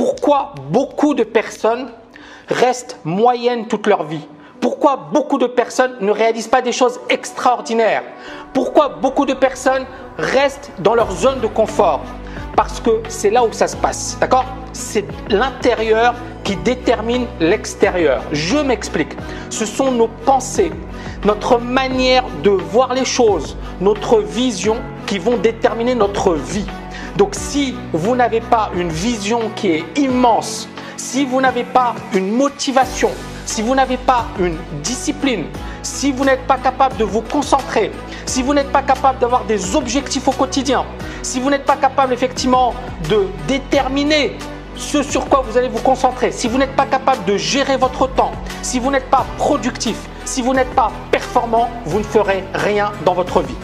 pourquoi beaucoup de personnes restent moyennes toute leur vie? Pourquoi beaucoup de personnes ne réalisent pas des choses extraordinaires? Pourquoi beaucoup de personnes restent dans leur zone de confort? Parce que c'est là où ça se passe, d'accord? C'est l'intérieur qui détermine l'extérieur. Je m'explique. Ce sont nos pensées, notre manière de voir les choses, notre vision qui vont déterminer notre vie. Donc si vous n'avez pas une vision qui est immense, si vous n'avez pas une motivation, si vous n'avez pas une discipline, si vous n'êtes pas capable de vous concentrer, si vous n'êtes pas capable d'avoir des objectifs au quotidien, si vous n'êtes pas capable effectivement de déterminer ce sur quoi vous allez vous concentrer, si vous n'êtes pas capable de gérer votre temps, si vous n'êtes pas productif, si vous n'êtes pas performant, vous ne ferez rien dans votre vie.